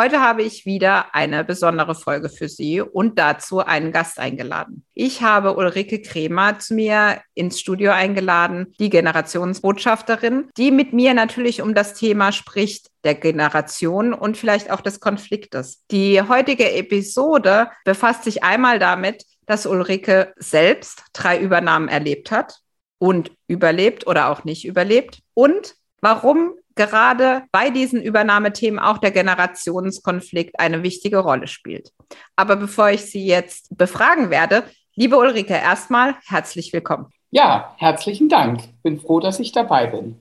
Heute habe ich wieder eine besondere Folge für Sie und dazu einen Gast eingeladen. Ich habe Ulrike Kremer zu mir ins Studio eingeladen, die Generationsbotschafterin, die mit mir natürlich um das Thema spricht der Generation und vielleicht auch des Konfliktes. Die heutige Episode befasst sich einmal damit, dass Ulrike selbst drei Übernahmen erlebt hat und überlebt oder auch nicht überlebt und warum gerade bei diesen Übernahmethemen auch der Generationskonflikt eine wichtige Rolle spielt. Aber bevor ich Sie jetzt befragen werde, liebe Ulrike, erstmal herzlich willkommen. Ja, herzlichen Dank. Bin froh, dass ich dabei bin.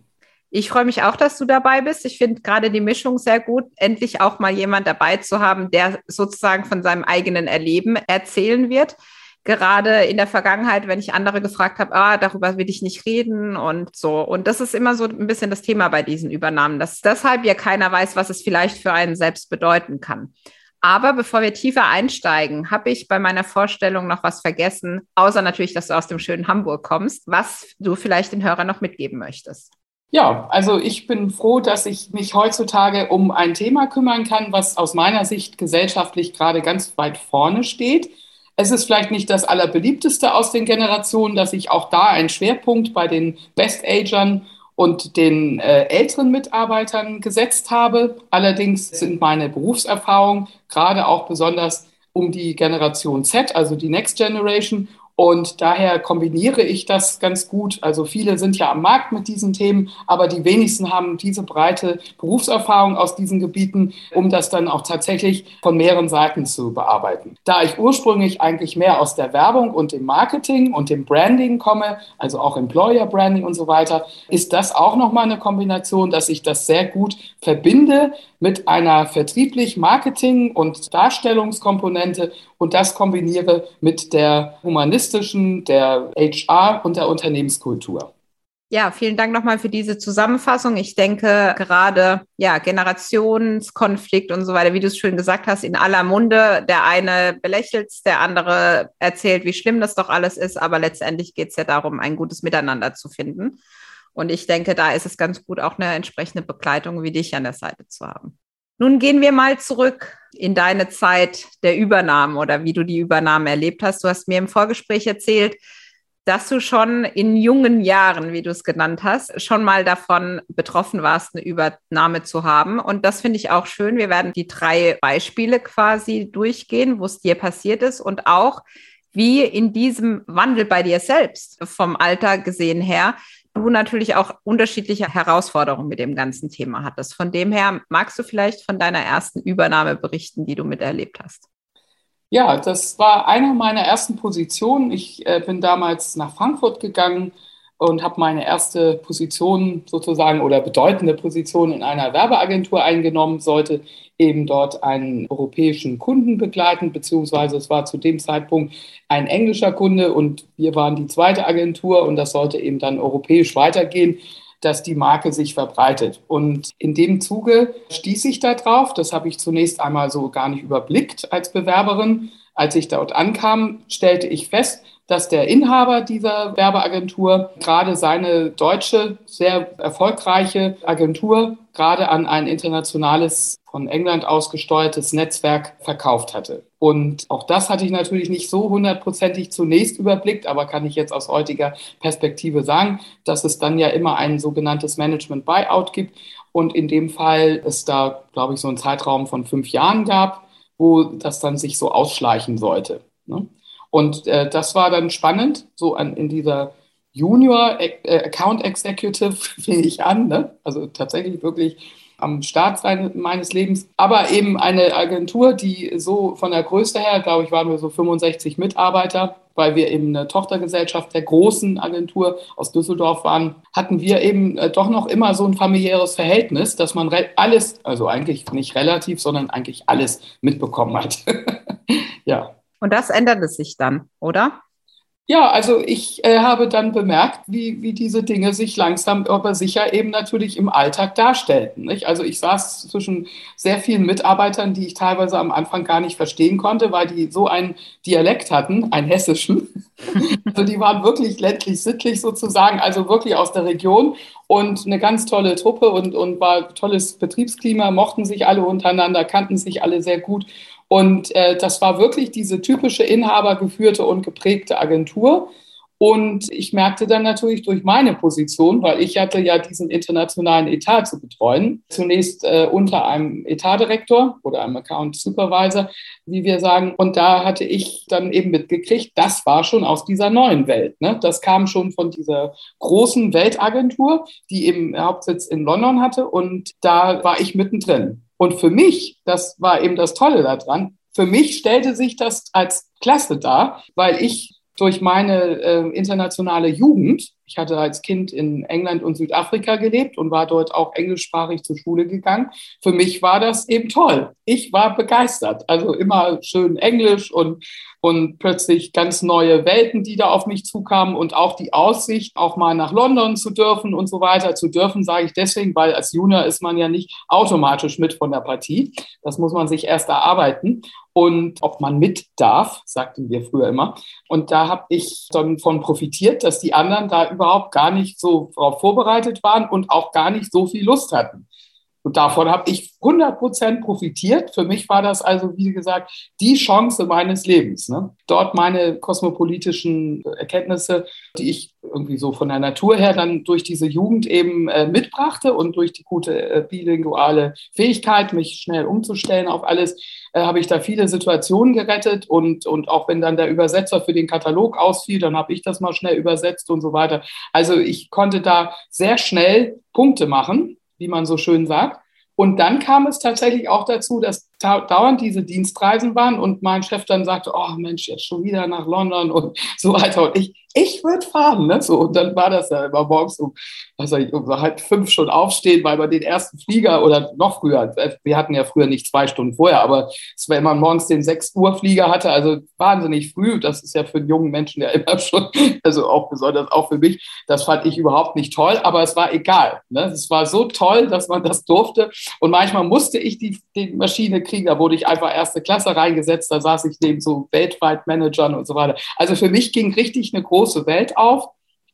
Ich freue mich auch, dass du dabei bist. Ich finde gerade die Mischung sehr gut, endlich auch mal jemand dabei zu haben, der sozusagen von seinem eigenen Erleben erzählen wird gerade in der Vergangenheit, wenn ich andere gefragt habe, ah, darüber will ich nicht reden und so. Und das ist immer so ein bisschen das Thema bei diesen Übernahmen, dass deshalb ja keiner weiß, was es vielleicht für einen selbst bedeuten kann. Aber bevor wir tiefer einsteigen, habe ich bei meiner Vorstellung noch was vergessen, außer natürlich, dass du aus dem schönen Hamburg kommst, was du vielleicht den Hörern noch mitgeben möchtest. Ja, also ich bin froh, dass ich mich heutzutage um ein Thema kümmern kann, was aus meiner Sicht gesellschaftlich gerade ganz weit vorne steht. Es ist vielleicht nicht das allerbeliebteste aus den Generationen, dass ich auch da einen Schwerpunkt bei den Best-Agern und den äh, älteren Mitarbeitern gesetzt habe. Allerdings sind meine Berufserfahrungen gerade auch besonders um die Generation Z, also die Next Generation und daher kombiniere ich das ganz gut. Also viele sind ja am Markt mit diesen Themen, aber die wenigsten haben diese breite Berufserfahrung aus diesen Gebieten, um das dann auch tatsächlich von mehreren Seiten zu bearbeiten. Da ich ursprünglich eigentlich mehr aus der Werbung und dem Marketing und dem Branding komme, also auch Employer Branding und so weiter, ist das auch nochmal eine Kombination, dass ich das sehr gut verbinde mit einer vertrieblich Marketing- und Darstellungskomponente und das kombiniere mit der humanistischen, der HR und der Unternehmenskultur. Ja, vielen Dank nochmal für diese Zusammenfassung. Ich denke gerade, ja, Generationskonflikt und so weiter, wie du es schön gesagt hast, in aller Munde. Der eine belächelt der andere erzählt, wie schlimm das doch alles ist, aber letztendlich geht es ja darum, ein gutes Miteinander zu finden. Und ich denke, da ist es ganz gut, auch eine entsprechende Begleitung wie dich an der Seite zu haben. Nun gehen wir mal zurück in deine Zeit der Übernahme oder wie du die Übernahme erlebt hast. Du hast mir im Vorgespräch erzählt, dass du schon in jungen Jahren, wie du es genannt hast, schon mal davon betroffen warst, eine Übernahme zu haben. Und das finde ich auch schön. Wir werden die drei Beispiele quasi durchgehen, wo es dir passiert ist und auch, wie in diesem Wandel bei dir selbst vom Alter gesehen her du natürlich auch unterschiedliche Herausforderungen mit dem ganzen Thema hattest. Von dem her magst du vielleicht von deiner ersten Übernahme berichten, die du miterlebt hast. Ja, das war eine meiner ersten Positionen. Ich äh, bin damals nach Frankfurt gegangen und habe meine erste Position sozusagen oder bedeutende Position in einer Werbeagentur eingenommen, sollte eben dort einen europäischen Kunden begleiten, beziehungsweise es war zu dem Zeitpunkt ein englischer Kunde und wir waren die zweite Agentur und das sollte eben dann europäisch weitergehen dass die Marke sich verbreitet. Und in dem Zuge stieß ich da drauf. Das habe ich zunächst einmal so gar nicht überblickt als Bewerberin. Als ich dort ankam, stellte ich fest, dass der Inhaber dieser Werbeagentur gerade seine deutsche, sehr erfolgreiche Agentur gerade an ein internationales, von England ausgesteuertes Netzwerk verkauft hatte. Und auch das hatte ich natürlich nicht so hundertprozentig zunächst überblickt, aber kann ich jetzt aus heutiger Perspektive sagen, dass es dann ja immer ein sogenanntes Management Buyout gibt. Und in dem Fall es da, glaube ich, so einen Zeitraum von fünf Jahren gab, wo das dann sich so ausschleichen sollte. Ne? Und äh, das war dann spannend, so an, in dieser Junior äh, Account Executive fing ich an, ne? also tatsächlich wirklich am Start meines Lebens. Aber eben eine Agentur, die so von der Größe her, glaube ich, waren wir so 65 Mitarbeiter, weil wir eben eine Tochtergesellschaft der großen Agentur aus Düsseldorf waren, hatten wir eben äh, doch noch immer so ein familiäres Verhältnis, dass man alles, also eigentlich nicht relativ, sondern eigentlich alles mitbekommen hat. ja. Und das änderte sich dann, oder? Ja, also ich äh, habe dann bemerkt, wie, wie diese Dinge sich langsam aber sicher eben natürlich im Alltag darstellten. Nicht? Also ich saß zwischen sehr vielen Mitarbeitern, die ich teilweise am Anfang gar nicht verstehen konnte, weil die so einen Dialekt hatten, einen hessischen. also die waren wirklich ländlich sittlich sozusagen, also wirklich aus der Region und eine ganz tolle Truppe und, und war tolles Betriebsklima, mochten sich alle untereinander, kannten sich alle sehr gut. Und äh, das war wirklich diese typische inhabergeführte und geprägte Agentur. Und ich merkte dann natürlich durch meine Position, weil ich hatte ja diesen internationalen Etat zu betreuen, zunächst äh, unter einem Etatdirektor oder einem Account Supervisor, wie wir sagen. Und da hatte ich dann eben mitgekriegt, das war schon aus dieser neuen Welt. Ne? Das kam schon von dieser großen Weltagentur, die eben Hauptsitz in London hatte. Und da war ich mittendrin. Und für mich, das war eben das Tolle daran, für mich stellte sich das als Klasse dar, weil ich durch meine äh, internationale Jugend, ich hatte als Kind in England und Südafrika gelebt und war dort auch englischsprachig zur Schule gegangen. Für mich war das eben toll. Ich war begeistert. Also immer schön Englisch und und plötzlich ganz neue Welten, die da auf mich zukamen und auch die Aussicht, auch mal nach London zu dürfen und so weiter. Zu dürfen sage ich deswegen, weil als Junior ist man ja nicht automatisch mit von der Partie. Das muss man sich erst erarbeiten. Und ob man mit darf, sagten wir früher immer. Und da habe ich dann von profitiert, dass die anderen da überhaupt gar nicht so darauf vorbereitet waren und auch gar nicht so viel Lust hatten. Und davon habe ich 100 Prozent profitiert. Für mich war das also, wie gesagt, die Chance meines Lebens. Ne? Dort meine kosmopolitischen Erkenntnisse, die ich irgendwie so von der Natur her dann durch diese Jugend eben äh, mitbrachte und durch die gute äh, bilinguale Fähigkeit, mich schnell umzustellen auf alles, äh, habe ich da viele Situationen gerettet. Und, und auch wenn dann der Übersetzer für den Katalog ausfiel, dann habe ich das mal schnell übersetzt und so weiter. Also ich konnte da sehr schnell Punkte machen wie man so schön sagt. Und dann kam es tatsächlich auch dazu, dass dauernd diese Dienstreisen waren und mein Chef dann sagte, oh Mensch, jetzt schon wieder nach London und so weiter. Und ich, ich würde fahren. Ne? So, und dann war das ja immer morgens um, ich, um halb fünf schon aufstehen, weil man den ersten Flieger oder noch früher, wir hatten ja früher nicht zwei Stunden vorher, aber wenn man morgens den 6 Uhr Flieger hatte, also wahnsinnig früh, das ist ja für einen jungen Menschen ja immer schon, also auch besonders auch für mich, das fand ich überhaupt nicht toll, aber es war egal. Ne? Es war so toll, dass man das durfte und manchmal musste ich die, die Maschine kriegen, da wurde ich einfach erste Klasse reingesetzt, da saß ich neben so weltweit Managern und so weiter. Also für mich ging richtig eine große Welt auf.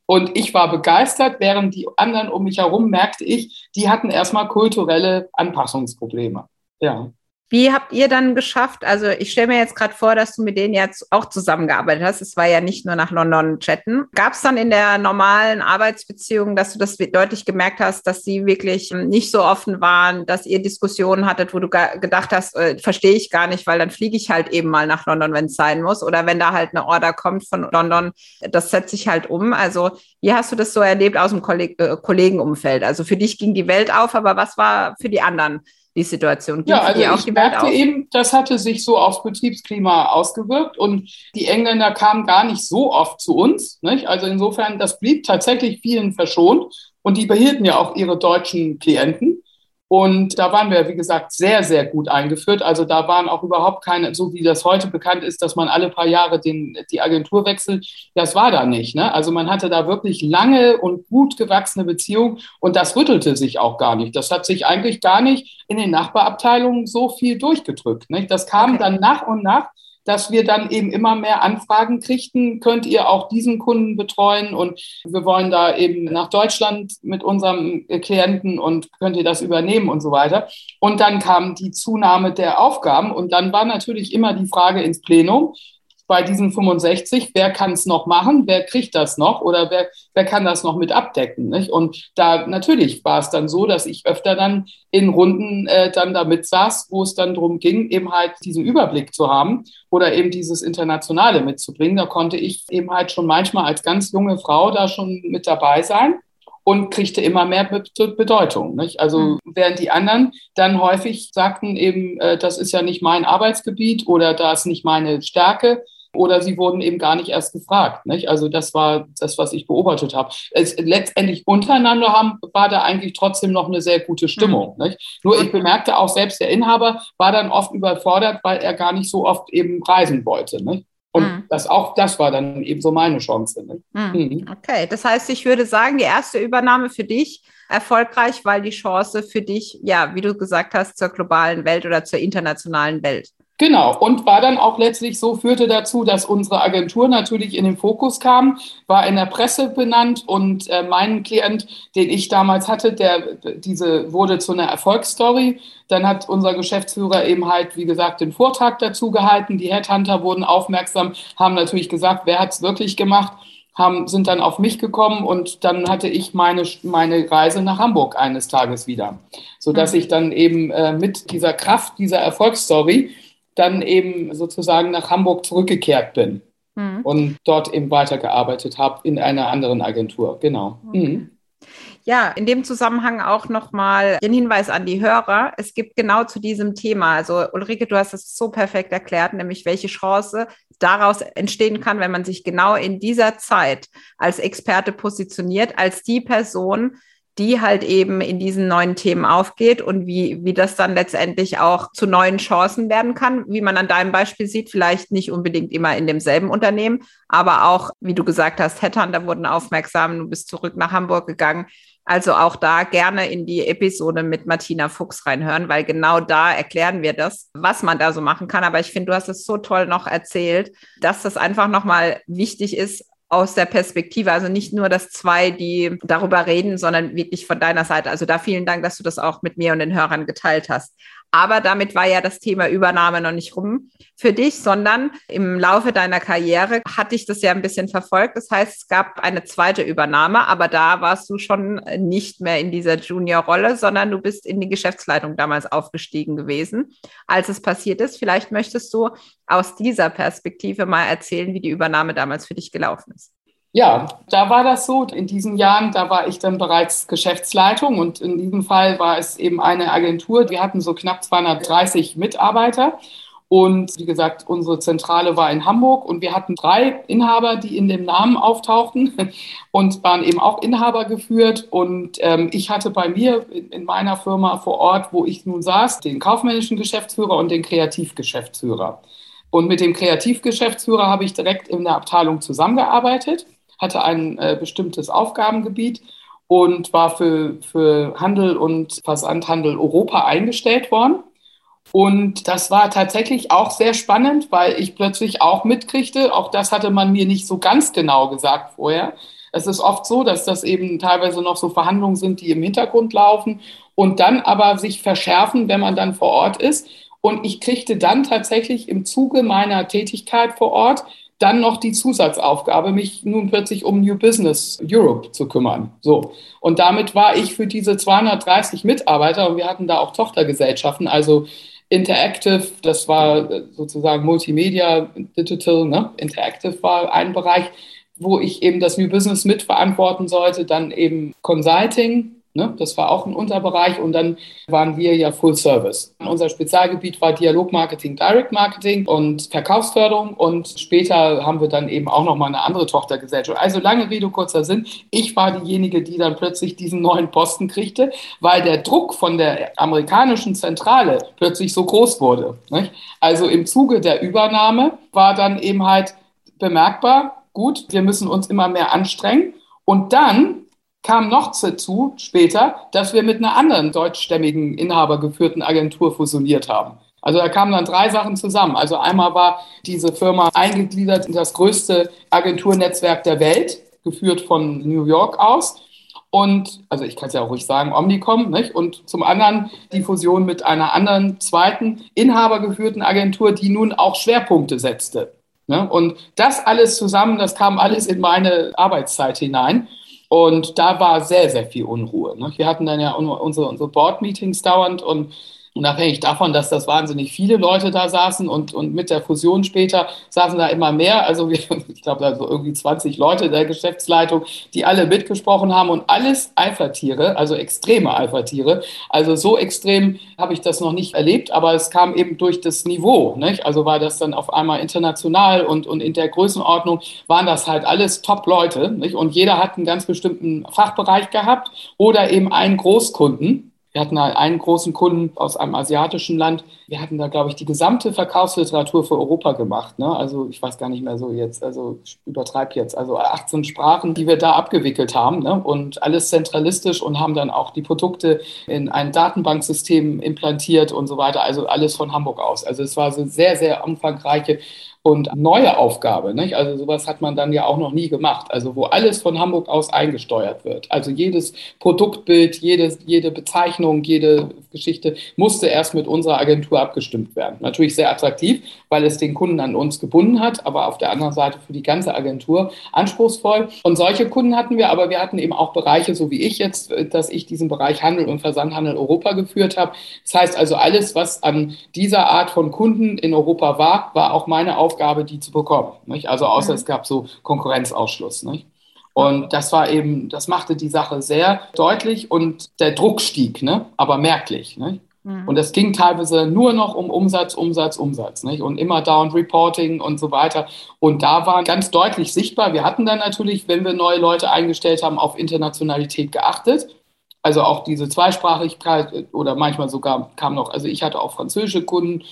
Und ich war begeistert, während die anderen um mich herum merkte ich, die hatten erstmal kulturelle Anpassungsprobleme. Ja. Wie habt ihr dann geschafft? Also ich stelle mir jetzt gerade vor, dass du mit denen jetzt auch zusammengearbeitet hast. Es war ja nicht nur nach London chatten. Gab es dann in der normalen Arbeitsbeziehung, dass du das deutlich gemerkt hast, dass sie wirklich nicht so offen waren, dass ihr Diskussionen hattet, wo du gedacht hast, äh, verstehe ich gar nicht, weil dann fliege ich halt eben mal nach London, wenn es sein muss. Oder wenn da halt eine Order kommt von London, das setzt sich halt um. Also wie hast du das so erlebt aus dem Kolleg äh, Kollegenumfeld? Also für dich ging die Welt auf, aber was war für die anderen? Die Situation? Ging ja, also ich merkte eben, das hatte sich so aufs Betriebsklima ausgewirkt und die Engländer kamen gar nicht so oft zu uns. Nicht? Also insofern, das blieb tatsächlich vielen verschont und die behielten ja auch ihre deutschen Klienten. Und da waren wir, wie gesagt, sehr, sehr gut eingeführt. Also da waren auch überhaupt keine, so wie das heute bekannt ist, dass man alle paar Jahre den, die Agentur wechselt. Das war da nicht. Ne? Also man hatte da wirklich lange und gut gewachsene Beziehungen und das rüttelte sich auch gar nicht. Das hat sich eigentlich gar nicht in den Nachbarabteilungen so viel durchgedrückt. Nicht? Das kam okay. dann nach und nach dass wir dann eben immer mehr Anfragen kriegten, könnt ihr auch diesen Kunden betreuen? Und wir wollen da eben nach Deutschland mit unserem Klienten und könnt ihr das übernehmen und so weiter. Und dann kam die Zunahme der Aufgaben. Und dann war natürlich immer die Frage ins Plenum, bei diesen 65, wer kann es noch machen, wer kriegt das noch oder wer, wer kann das noch mit abdecken. Nicht? Und da natürlich war es dann so, dass ich öfter dann in Runden äh, dann damit saß, wo es dann darum ging, eben halt diesen Überblick zu haben oder eben dieses Internationale mitzubringen. Da konnte ich eben halt schon manchmal als ganz junge Frau da schon mit dabei sein und kriegte immer mehr Bedeutung. Nicht? Also mhm. während die anderen dann häufig sagten eben, äh, das ist ja nicht mein Arbeitsgebiet oder da ist nicht meine Stärke, oder sie wurden eben gar nicht erst gefragt. Nicht? Also das war das, was ich beobachtet habe. Es, letztendlich untereinander haben, war da eigentlich trotzdem noch eine sehr gute Stimmung. Mhm. Nur ich bemerkte auch selbst, der Inhaber war dann oft überfordert, weil er gar nicht so oft eben reisen wollte. Nicht? Und mhm. das auch das war dann eben so meine Chance. Mhm. mhm. Okay, das heißt, ich würde sagen, die erste Übernahme für dich erfolgreich, weil die Chance für dich, ja, wie du gesagt hast, zur globalen Welt oder zur internationalen Welt. Genau, und war dann auch letztlich so, führte dazu, dass unsere Agentur natürlich in den Fokus kam, war in der Presse benannt und äh, mein Klient, den ich damals hatte, der diese wurde zu einer Erfolgsstory. Dann hat unser Geschäftsführer eben halt, wie gesagt, den Vortrag dazu gehalten. Die Headhunter wurden aufmerksam, haben natürlich gesagt, wer hat es wirklich gemacht, haben, sind dann auf mich gekommen und dann hatte ich meine, meine Reise nach Hamburg eines Tages wieder, sodass mhm. ich dann eben äh, mit dieser Kraft dieser Erfolgsstory dann eben sozusagen nach Hamburg zurückgekehrt bin mhm. und dort eben weitergearbeitet habe in einer anderen Agentur. Genau. Okay. Mhm. Ja, in dem Zusammenhang auch nochmal den Hinweis an die Hörer. Es gibt genau zu diesem Thema, also Ulrike, du hast es so perfekt erklärt, nämlich welche Chance daraus entstehen kann, wenn man sich genau in dieser Zeit als Experte positioniert, als die Person, die halt eben in diesen neuen Themen aufgeht und wie, wie das dann letztendlich auch zu neuen Chancen werden kann, wie man an deinem Beispiel sieht, vielleicht nicht unbedingt immer in demselben Unternehmen, aber auch, wie du gesagt hast, Headhunter wurden aufmerksam, du bist zurück nach Hamburg gegangen. Also auch da gerne in die Episode mit Martina Fuchs reinhören, weil genau da erklären wir das, was man da so machen kann. Aber ich finde, du hast es so toll noch erzählt, dass das einfach nochmal wichtig ist, aus der Perspektive, also nicht nur, dass zwei, die darüber reden, sondern wirklich von deiner Seite. Also da vielen Dank, dass du das auch mit mir und den Hörern geteilt hast. Aber damit war ja das Thema Übernahme noch nicht rum für dich, sondern im Laufe deiner Karriere hatte ich das ja ein bisschen verfolgt. Das heißt, es gab eine zweite Übernahme, aber da warst du schon nicht mehr in dieser Junior-Rolle, sondern du bist in die Geschäftsleitung damals aufgestiegen gewesen, als es passiert ist. Vielleicht möchtest du aus dieser Perspektive mal erzählen, wie die Übernahme damals für dich gelaufen ist. Ja, da war das so. In diesen Jahren, da war ich dann bereits Geschäftsleitung und in diesem Fall war es eben eine Agentur. Wir hatten so knapp 230 Mitarbeiter. Und wie gesagt, unsere Zentrale war in Hamburg und wir hatten drei Inhaber, die in dem Namen auftauchten und waren eben auch Inhaber geführt. Und ähm, ich hatte bei mir in, in meiner Firma vor Ort, wo ich nun saß, den kaufmännischen Geschäftsführer und den Kreativgeschäftsführer. Und mit dem Kreativgeschäftsführer habe ich direkt in der Abteilung zusammengearbeitet hatte ein äh, bestimmtes Aufgabengebiet und war für, für Handel und Versandhandel Europa eingestellt worden. Und das war tatsächlich auch sehr spannend, weil ich plötzlich auch mitkriegte, auch das hatte man mir nicht so ganz genau gesagt vorher. Es ist oft so, dass das eben teilweise noch so Verhandlungen sind, die im Hintergrund laufen und dann aber sich verschärfen, wenn man dann vor Ort ist. Und ich kriegte dann tatsächlich im Zuge meiner Tätigkeit vor Ort dann noch die Zusatzaufgabe, mich nun plötzlich um New Business Europe zu kümmern. So. Und damit war ich für diese 230 Mitarbeiter, und wir hatten da auch Tochtergesellschaften, also Interactive, das war sozusagen Multimedia, Digital, ne? Interactive war ein Bereich, wo ich eben das New Business mitverantworten sollte, dann eben Consulting, Ne? Das war auch ein Unterbereich und dann waren wir ja Full Service. Unser Spezialgebiet war Dialogmarketing, Direct Marketing und Verkaufsförderung und später haben wir dann eben auch nochmal eine andere Tochtergesellschaft. Also lange Rede, kurzer Sinn. Ich war diejenige, die dann plötzlich diesen neuen Posten kriegte, weil der Druck von der amerikanischen Zentrale plötzlich so groß wurde. Nicht? Also im Zuge der Übernahme war dann eben halt bemerkbar, gut, wir müssen uns immer mehr anstrengen. Und dann kam noch dazu später, dass wir mit einer anderen deutschstämmigen inhabergeführten Agentur fusioniert haben. Also da kamen dann drei Sachen zusammen. Also einmal war diese Firma eingegliedert in das größte Agenturnetzwerk der Welt, geführt von New York aus. Und, also ich kann es ja auch ruhig sagen, Omnicom, nicht? Und zum anderen die Fusion mit einer anderen zweiten inhabergeführten Agentur, die nun auch Schwerpunkte setzte. Ne? Und das alles zusammen, das kam alles in meine Arbeitszeit hinein. Und da war sehr, sehr viel Unruhe. Ne? Wir hatten dann ja unsere, unsere Board-Meetings dauernd und Unabhängig davon, dass das wahnsinnig viele Leute da saßen und, und mit der Fusion später saßen da immer mehr. Also wir, ich glaube, da so irgendwie 20 Leute der Geschäftsleitung, die alle mitgesprochen haben und alles Eifertiere, also extreme Eifertiere. Also so extrem habe ich das noch nicht erlebt, aber es kam eben durch das Niveau. Nicht? Also war das dann auf einmal international und, und in der Größenordnung waren das halt alles Top-Leute. Und jeder hat einen ganz bestimmten Fachbereich gehabt oder eben einen Großkunden. Wir hatten einen großen Kunden aus einem asiatischen Land. Wir hatten da, glaube ich, die gesamte Verkaufsliteratur für Europa gemacht. Ne? Also ich weiß gar nicht mehr so jetzt, also ich übertreibe jetzt. Also 18 Sprachen, die wir da abgewickelt haben ne? und alles zentralistisch und haben dann auch die Produkte in ein Datenbanksystem implantiert und so weiter. Also alles von Hamburg aus. Also es war so sehr, sehr umfangreiche und neue Aufgabe. Nicht? Also sowas hat man dann ja auch noch nie gemacht. Also wo alles von Hamburg aus eingesteuert wird. Also jedes Produktbild, jede, jede Bezeichnung, jede Geschichte musste erst mit unserer Agentur abgestimmt werden. Natürlich sehr attraktiv, weil es den Kunden an uns gebunden hat, aber auf der anderen Seite für die ganze Agentur anspruchsvoll. Und solche Kunden hatten wir, aber wir hatten eben auch Bereiche, so wie ich jetzt, dass ich diesen Bereich Handel und Versandhandel Europa geführt habe. Das heißt also, alles, was an dieser Art von Kunden in Europa war, war auch meine Aufgabe Aufgabe, die zu bekommen. Nicht? Also außer mhm. es gab so Konkurrenzausschluss. Nicht? Und das war eben, das machte die Sache sehr deutlich und der Druck stieg, ne? aber merklich. Nicht? Mhm. Und es ging teilweise nur noch um Umsatz, Umsatz, Umsatz. Nicht? Und immer Down Reporting und so weiter. Und da war ganz deutlich sichtbar, wir hatten dann natürlich, wenn wir neue Leute eingestellt haben, auf Internationalität geachtet. Also auch diese Zweisprachigkeit oder manchmal sogar kam noch, also ich hatte auch französische Kunden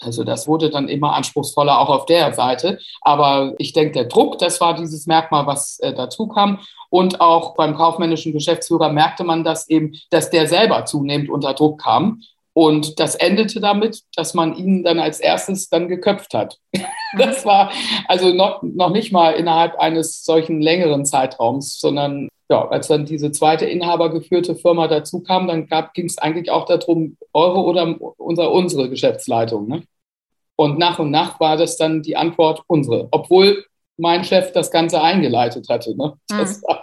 also das wurde dann immer anspruchsvoller auch auf der Seite. Aber ich denke, der Druck, das war dieses Merkmal, was äh, dazu kam. Und auch beim kaufmännischen Geschäftsführer merkte man das eben, dass der selber zunehmend unter Druck kam. Und das endete damit, dass man ihn dann als erstes dann geköpft hat. Das war also noch, noch nicht mal innerhalb eines solchen längeren Zeitraums, sondern ja, als dann diese zweite inhabergeführte Firma dazu kam, dann ging es eigentlich auch darum, eure oder unser, unsere Geschäftsleitung. Ne? Und nach und nach war das dann die Antwort unsere, obwohl mein Chef das Ganze eingeleitet hatte. Ne? Das, mhm.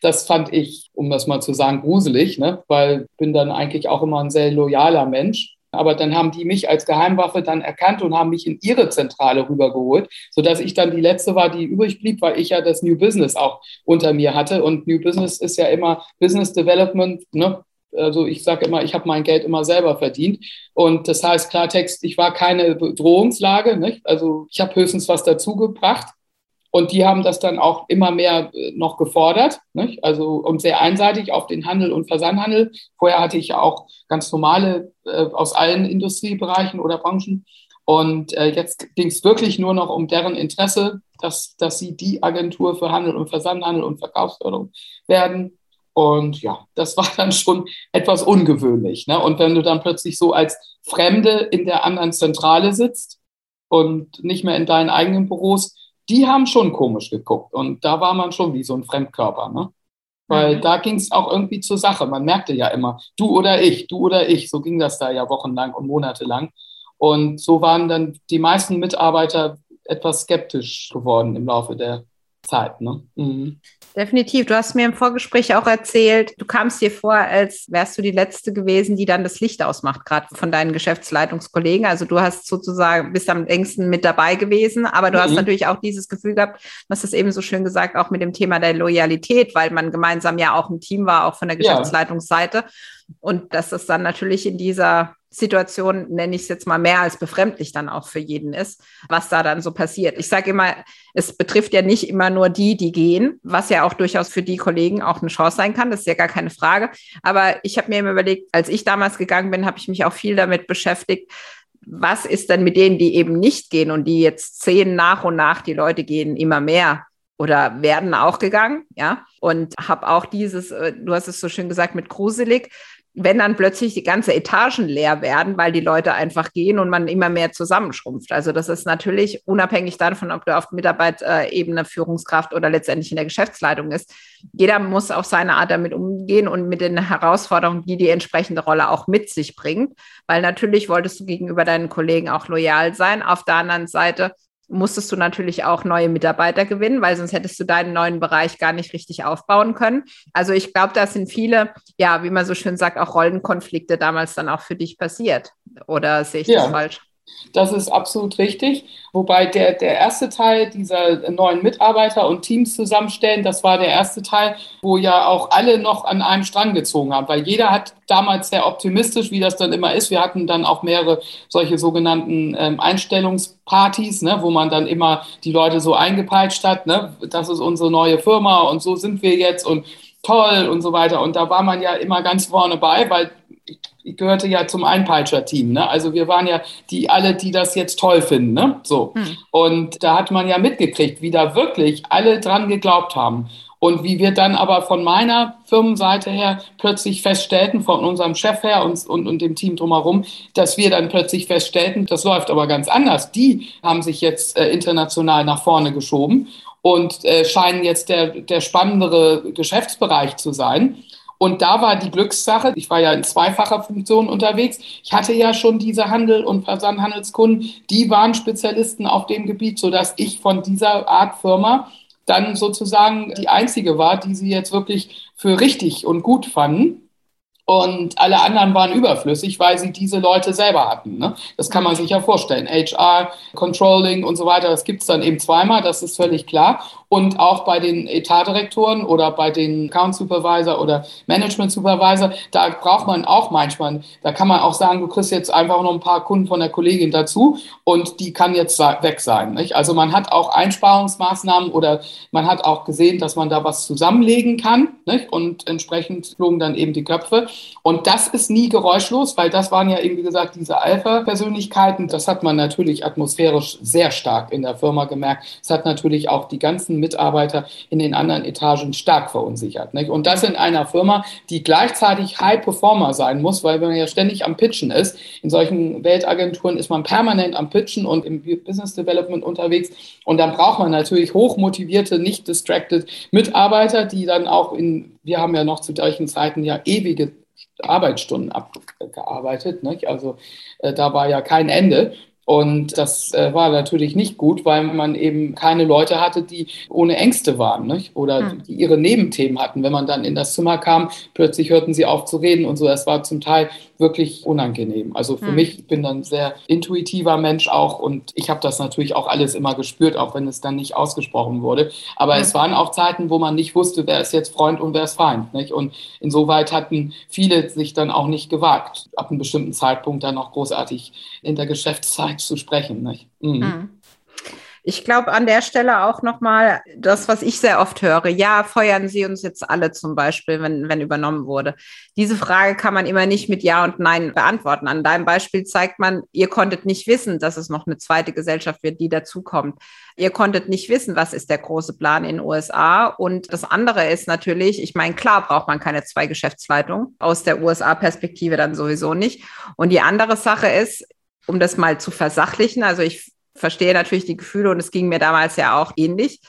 das, fand ich, um das mal zu sagen, gruselig, ne? weil ich bin dann eigentlich auch immer ein sehr loyaler Mensch. Aber dann haben die mich als Geheimwaffe dann erkannt und haben mich in ihre Zentrale rübergeholt, sodass ich dann die letzte war, die übrig blieb, weil ich ja das New Business auch unter mir hatte. Und New Business ist ja immer Business Development, ne? Also ich sage immer, ich habe mein Geld immer selber verdient. Und das heißt Klartext, ich war keine Bedrohungslage. Nicht? Also ich habe höchstens was dazu gebracht. Und die haben das dann auch immer mehr äh, noch gefordert, nicht? also und sehr einseitig auf den Handel und Versandhandel. Vorher hatte ich ja auch ganz normale äh, aus allen Industriebereichen oder Branchen. Und äh, jetzt ging es wirklich nur noch um deren Interesse, dass, dass sie die Agentur für Handel und Versandhandel und Verkaufsförderung werden. Und ja, das war dann schon etwas ungewöhnlich. Ne? Und wenn du dann plötzlich so als Fremde in der anderen Zentrale sitzt und nicht mehr in deinen eigenen Büros, die haben schon komisch geguckt. Und da war man schon wie so ein Fremdkörper. Ne? Weil mhm. da ging es auch irgendwie zur Sache. Man merkte ja immer, du oder ich, du oder ich. So ging das da ja wochenlang und monatelang. Und so waren dann die meisten Mitarbeiter etwas skeptisch geworden im Laufe der Zeit. Ne? Mhm. Definitiv. Du hast mir im Vorgespräch auch erzählt, du kamst dir vor, als wärst du die Letzte gewesen, die dann das Licht ausmacht, gerade von deinen Geschäftsleitungskollegen. Also du hast sozusagen, bist am längsten mit dabei gewesen, aber du mhm. hast natürlich auch dieses Gefühl gehabt, du hast es eben so schön gesagt, auch mit dem Thema der Loyalität, weil man gemeinsam ja auch ein Team war, auch von der Geschäftsleitungsseite. Ja. Und dass es dann natürlich in dieser Situation, nenne ich es jetzt mal mehr als befremdlich dann auch für jeden ist, was da dann so passiert. Ich sage immer, es betrifft ja nicht immer nur die, die gehen, was ja auch durchaus für die Kollegen auch eine Chance sein kann, das ist ja gar keine Frage. Aber ich habe mir immer überlegt, als ich damals gegangen bin, habe ich mich auch viel damit beschäftigt, was ist denn mit denen, die eben nicht gehen und die jetzt zehn nach und nach, die Leute gehen immer mehr oder werden auch gegangen, ja. Und habe auch dieses, äh, du hast es so schön gesagt, mit gruselig, wenn dann plötzlich die ganze Etagen leer werden, weil die Leute einfach gehen und man immer mehr zusammenschrumpft. Also das ist natürlich unabhängig davon, ob du auf Mitarbeiterebene Führungskraft oder letztendlich in der Geschäftsleitung ist. Jeder muss auf seine Art damit umgehen und mit den Herausforderungen, die die entsprechende Rolle auch mit sich bringt. Weil natürlich wolltest du gegenüber deinen Kollegen auch loyal sein. Auf der anderen Seite musstest du natürlich auch neue Mitarbeiter gewinnen, weil sonst hättest du deinen neuen Bereich gar nicht richtig aufbauen können. Also ich glaube, da sind viele, ja, wie man so schön sagt, auch Rollenkonflikte damals dann auch für dich passiert. Oder sehe ich ja. das falsch? Das ist absolut richtig. Wobei der, der erste Teil dieser neuen Mitarbeiter und Teams zusammenstellen, das war der erste Teil, wo ja auch alle noch an einem Strang gezogen haben, weil jeder hat damals sehr optimistisch, wie das dann immer ist. Wir hatten dann auch mehrere solche sogenannten ähm, Einstellungspartys, ne, wo man dann immer die Leute so eingepeitscht hat, ne, das ist unsere neue Firma und so sind wir jetzt und toll und so weiter. Und da war man ja immer ganz vorne bei, weil ich gehörte ja zum Einpeitscher-Team. Ne? Also wir waren ja die alle, die das jetzt toll finden. Ne? So. Hm. Und da hat man ja mitgekriegt, wie da wirklich alle dran geglaubt haben. Und wie wir dann aber von meiner Firmenseite her plötzlich feststellten, von unserem Chef her und, und, und dem Team drumherum, dass wir dann plötzlich feststellten, das läuft aber ganz anders. Die haben sich jetzt äh, international nach vorne geschoben und äh, scheinen jetzt der, der spannendere Geschäftsbereich zu sein. Und da war die Glückssache, ich war ja in zweifacher Funktion unterwegs. Ich hatte ja schon diese Handel- und Versandhandelskunden, die waren Spezialisten auf dem Gebiet, sodass ich von dieser Art Firma dann sozusagen die einzige war, die sie jetzt wirklich für richtig und gut fanden. Und alle anderen waren überflüssig, weil sie diese Leute selber hatten. Ne? Das kann man sich ja vorstellen. HR, Controlling und so weiter, das gibt es dann eben zweimal, das ist völlig klar. Und auch bei den Etatdirektoren oder bei den Account Supervisor oder Management Supervisor, da braucht man auch manchmal, da kann man auch sagen, du kriegst jetzt einfach noch ein paar Kunden von der Kollegin dazu und die kann jetzt weg sein. Nicht? Also man hat auch Einsparungsmaßnahmen oder man hat auch gesehen, dass man da was zusammenlegen kann nicht? und entsprechend flogen dann eben die Köpfe. Und das ist nie geräuschlos, weil das waren ja eben, wie gesagt, diese Alpha-Persönlichkeiten. Das hat man natürlich atmosphärisch sehr stark in der Firma gemerkt. Es hat natürlich auch die ganzen Mitarbeiter in den anderen Etagen stark verunsichert. Nicht? Und das in einer Firma, die gleichzeitig High Performer sein muss, weil man ja ständig am Pitchen ist. In solchen Weltagenturen ist man permanent am Pitchen und im Business Development unterwegs. Und dann braucht man natürlich hochmotivierte, nicht distracted Mitarbeiter, die dann auch in, wir haben ja noch zu solchen Zeiten ja ewige Arbeitsstunden abgearbeitet. Nicht? Also äh, da war ja kein Ende. Und das äh, war natürlich nicht gut, weil man eben keine Leute hatte, die ohne Ängste waren nicht? oder hm. die ihre Nebenthemen hatten. Wenn man dann in das Zimmer kam, plötzlich hörten sie auf zu reden und so. Das war zum Teil wirklich unangenehm. Also für hm. mich, ich bin dann sehr intuitiver Mensch auch und ich habe das natürlich auch alles immer gespürt, auch wenn es dann nicht ausgesprochen wurde. Aber hm. es waren auch Zeiten, wo man nicht wusste, wer ist jetzt Freund und wer ist Feind. Nicht? Und insoweit hatten viele sich dann auch nicht gewagt, ab einem bestimmten Zeitpunkt dann noch großartig in der Geschäftszeit zu sprechen. Nicht? Mhm. Hm. Ich glaube an der Stelle auch nochmal das, was ich sehr oft höre. Ja, feuern Sie uns jetzt alle zum Beispiel, wenn, wenn übernommen wurde. Diese Frage kann man immer nicht mit Ja und Nein beantworten. An deinem Beispiel zeigt man, ihr konntet nicht wissen, dass es noch eine zweite Gesellschaft wird, die dazukommt. Ihr konntet nicht wissen, was ist der große Plan in den USA. Und das andere ist natürlich, ich meine, klar braucht man keine zwei Geschäftsleitungen aus der USA-Perspektive dann sowieso nicht. Und die andere Sache ist, um das mal zu versachlichen, also ich verstehe natürlich die Gefühle und es ging mir damals ja auch ähnlich,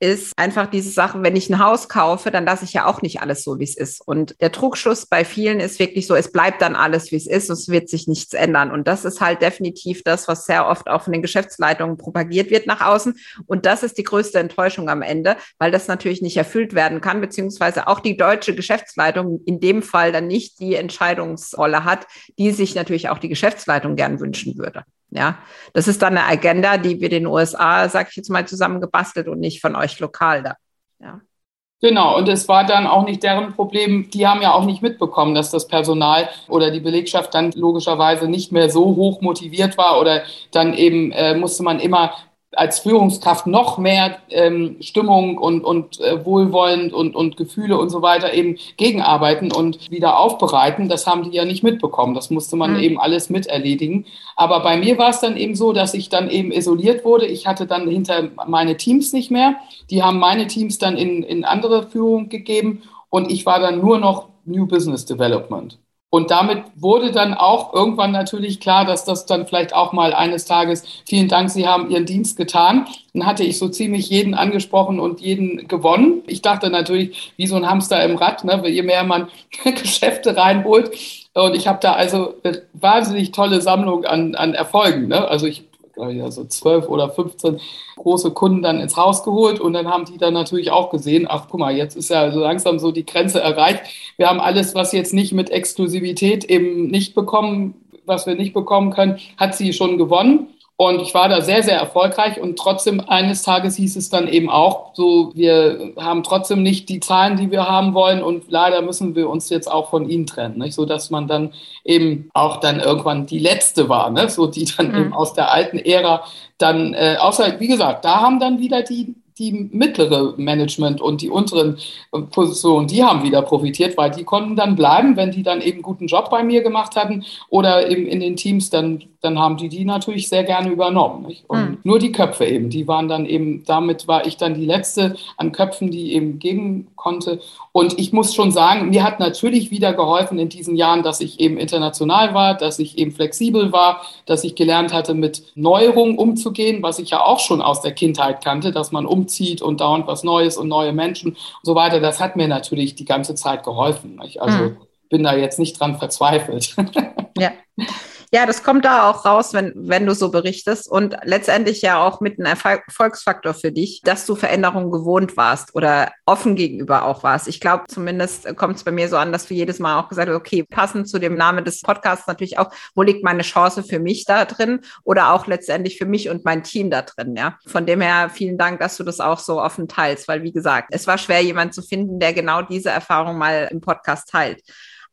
ist einfach diese Sache, wenn ich ein Haus kaufe, dann lasse ich ja auch nicht alles so, wie es ist. Und der Trugschluss bei vielen ist wirklich so, es bleibt dann alles, wie es ist es wird sich nichts ändern. Und das ist halt definitiv das, was sehr oft auch von den Geschäftsleitungen propagiert wird nach außen. Und das ist die größte Enttäuschung am Ende, weil das natürlich nicht erfüllt werden kann, beziehungsweise auch die deutsche Geschäftsleitung in dem Fall dann nicht die Entscheidungsrolle hat, die sich natürlich auch die Geschäftsleitung gern wünschen würde. Ja, das ist dann eine Agenda, die wir den USA, sag ich jetzt mal, zusammengebastelt und nicht von euch lokal da. Ja. Genau, und es war dann auch nicht deren Problem. Die haben ja auch nicht mitbekommen, dass das Personal oder die Belegschaft dann logischerweise nicht mehr so hoch motiviert war oder dann eben äh, musste man immer als Führungskraft noch mehr ähm, Stimmung und, und äh, Wohlwollend und, und Gefühle und so weiter eben gegenarbeiten und wieder aufbereiten. Das haben die ja nicht mitbekommen. Das musste man mhm. eben alles miterledigen. Aber bei mir war es dann eben so, dass ich dann eben isoliert wurde. Ich hatte dann hinter meine Teams nicht mehr. Die haben meine Teams dann in, in andere Führung gegeben und ich war dann nur noch New Business Development. Und damit wurde dann auch irgendwann natürlich klar, dass das dann vielleicht auch mal eines Tages, vielen Dank, Sie haben Ihren Dienst getan. Dann hatte ich so ziemlich jeden angesprochen und jeden gewonnen. Ich dachte natürlich, wie so ein Hamster im Rad, ne, je mehr man Geschäfte reinholt. Und ich habe da also eine wahnsinnig tolle Sammlung an, an Erfolgen. Ne? Also ich glaube ich, also zwölf oder 15 große Kunden dann ins Haus geholt und dann haben die dann natürlich auch gesehen, ach guck mal, jetzt ist ja so langsam so die Grenze erreicht. Wir haben alles, was jetzt nicht mit Exklusivität eben nicht bekommen was wir nicht bekommen können, hat sie schon gewonnen. Und ich war da sehr, sehr erfolgreich. Und trotzdem eines Tages hieß es dann eben auch, so, wir haben trotzdem nicht die Zahlen, die wir haben wollen. Und leider müssen wir uns jetzt auch von ihnen trennen. Nicht? So dass man dann eben auch dann irgendwann die letzte war, ne? so die dann mhm. eben aus der alten Ära dann, äh, außer, wie gesagt, da haben dann wieder die die mittlere Management und die unteren äh, Positionen, die haben wieder profitiert, weil die konnten dann bleiben, wenn die dann eben guten Job bei mir gemacht hatten oder eben in den Teams, dann, dann haben die die natürlich sehr gerne übernommen. Nicht? Und mhm. nur die Köpfe eben, die waren dann eben, damit war ich dann die letzte an Köpfen, die eben geben konnte. Und ich muss schon sagen, mir hat natürlich wieder geholfen in diesen Jahren, dass ich eben international war, dass ich eben flexibel war, dass ich gelernt hatte, mit Neuerungen umzugehen, was ich ja auch schon aus der Kindheit kannte, dass man umzieht und dauernd was Neues und neue Menschen und so weiter. Das hat mir natürlich die ganze Zeit geholfen. Nicht? Also mhm. bin da jetzt nicht dran verzweifelt. Ja. Ja, das kommt da auch raus, wenn, wenn du so berichtest und letztendlich ja auch mit einem Erfolgsfaktor für dich, dass du Veränderungen gewohnt warst oder offen gegenüber auch warst. Ich glaube, zumindest kommt es bei mir so an, dass du jedes Mal auch gesagt hast, okay, passend zu dem Namen des Podcasts natürlich auch, wo liegt meine Chance für mich da drin oder auch letztendlich für mich und mein Team da drin, ja. Von dem her vielen Dank, dass du das auch so offen teilst, weil wie gesagt, es war schwer, jemanden zu finden, der genau diese Erfahrung mal im Podcast teilt.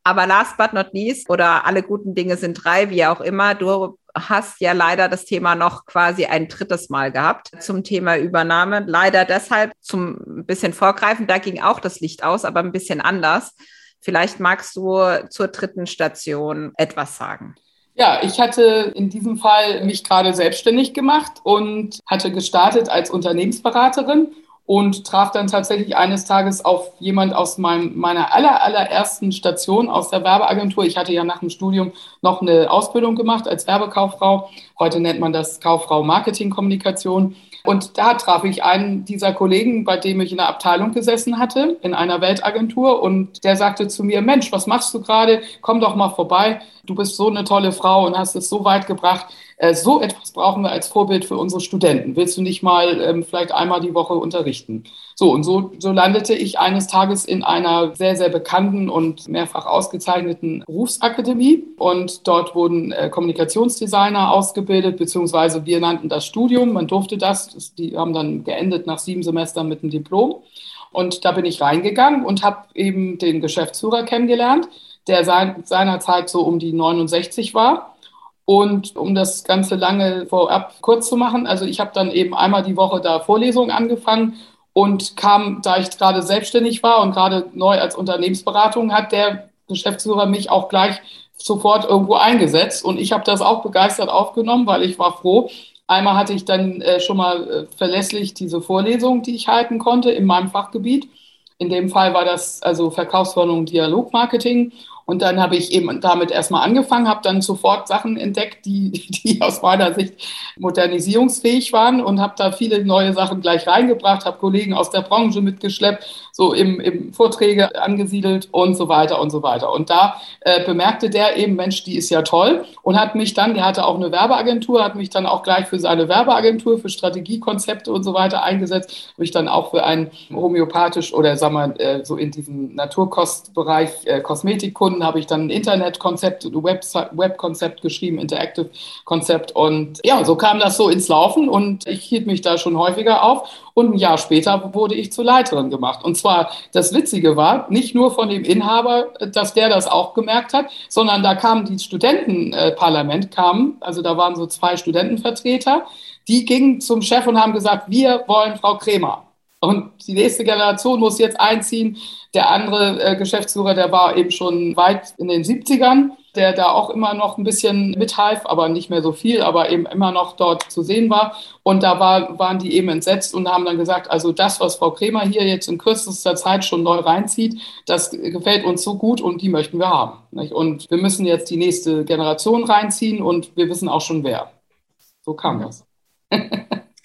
Aber last but not least, oder alle guten Dinge sind drei, wie auch immer, du hast ja leider das Thema noch quasi ein drittes Mal gehabt zum Thema Übernahme. Leider deshalb zum bisschen vorgreifen, da ging auch das Licht aus, aber ein bisschen anders. Vielleicht magst du zur dritten Station etwas sagen. Ja, ich hatte in diesem Fall mich gerade selbstständig gemacht und hatte gestartet als Unternehmensberaterin und traf dann tatsächlich eines Tages auf jemand aus meinem, meiner aller, allerersten Station aus der Werbeagentur. Ich hatte ja nach dem Studium noch eine Ausbildung gemacht als Werbekauffrau. Heute nennt man das Kauffrau Marketing Kommunikation. Und da traf ich einen dieser Kollegen, bei dem ich in der Abteilung gesessen hatte, in einer Weltagentur. Und der sagte zu mir, Mensch, was machst du gerade? Komm doch mal vorbei. Du bist so eine tolle Frau und hast es so weit gebracht. Äh, so etwas brauchen wir als Vorbild für unsere Studenten. Willst du nicht mal ähm, vielleicht einmal die Woche unterrichten? So, und so, so landete ich eines Tages in einer sehr, sehr bekannten und mehrfach ausgezeichneten Berufsakademie. Und dort wurden äh, Kommunikationsdesigner ausgebildet, beziehungsweise wir nannten das Studium. Man durfte das. das die haben dann geendet nach sieben Semestern mit einem Diplom. Und da bin ich reingegangen und habe eben den Geschäftsführer kennengelernt, der seinerzeit so um die 69 war und um das Ganze lange vorab kurz zu machen, also ich habe dann eben einmal die Woche da Vorlesungen angefangen und kam, da ich gerade selbstständig war und gerade neu als Unternehmensberatung, hat der Geschäftsführer mich auch gleich sofort irgendwo eingesetzt. Und ich habe das auch begeistert aufgenommen, weil ich war froh. Einmal hatte ich dann äh, schon mal äh, verlässlich diese Vorlesung, die ich halten konnte in meinem Fachgebiet. In dem Fall war das also Verkaufsförderung, Dialogmarketing. Und dann habe ich eben damit erstmal angefangen, habe dann sofort Sachen entdeckt, die, die aus meiner Sicht modernisierungsfähig waren und habe da viele neue Sachen gleich reingebracht, habe Kollegen aus der Branche mitgeschleppt, so im, im Vorträge angesiedelt und so weiter und so weiter. Und da äh, bemerkte der eben, Mensch, die ist ja toll und hat mich dann, der hatte auch eine Werbeagentur, hat mich dann auch gleich für seine Werbeagentur, für Strategiekonzepte und so weiter eingesetzt, habe ich dann auch für einen homöopathisch oder sagen wir äh, so in diesem Naturkostbereich äh, Kosmetikkunden gefunden, habe ich dann ein Internetkonzept, ein Webkonzept geschrieben, Interactive-Konzept. Und ja, so kam das so ins Laufen und ich hielt mich da schon häufiger auf. Und ein Jahr später wurde ich zur Leiterin gemacht. Und zwar, das Witzige war, nicht nur von dem Inhaber, dass der das auch gemerkt hat, sondern da kam die Studentenparlament, kamen, also da waren so zwei Studentenvertreter, die gingen zum Chef und haben gesagt, wir wollen Frau Kremer. Und die nächste Generation muss jetzt einziehen. Der andere äh, Geschäftsführer, der war eben schon weit in den 70ern, der da auch immer noch ein bisschen mithalf, aber nicht mehr so viel, aber eben immer noch dort zu sehen war. Und da war, waren die eben entsetzt und haben dann gesagt, also das, was Frau Kremer hier jetzt in kürzester Zeit schon neu reinzieht, das gefällt uns so gut und die möchten wir haben. Nicht? Und wir müssen jetzt die nächste Generation reinziehen und wir wissen auch schon wer. So kam das.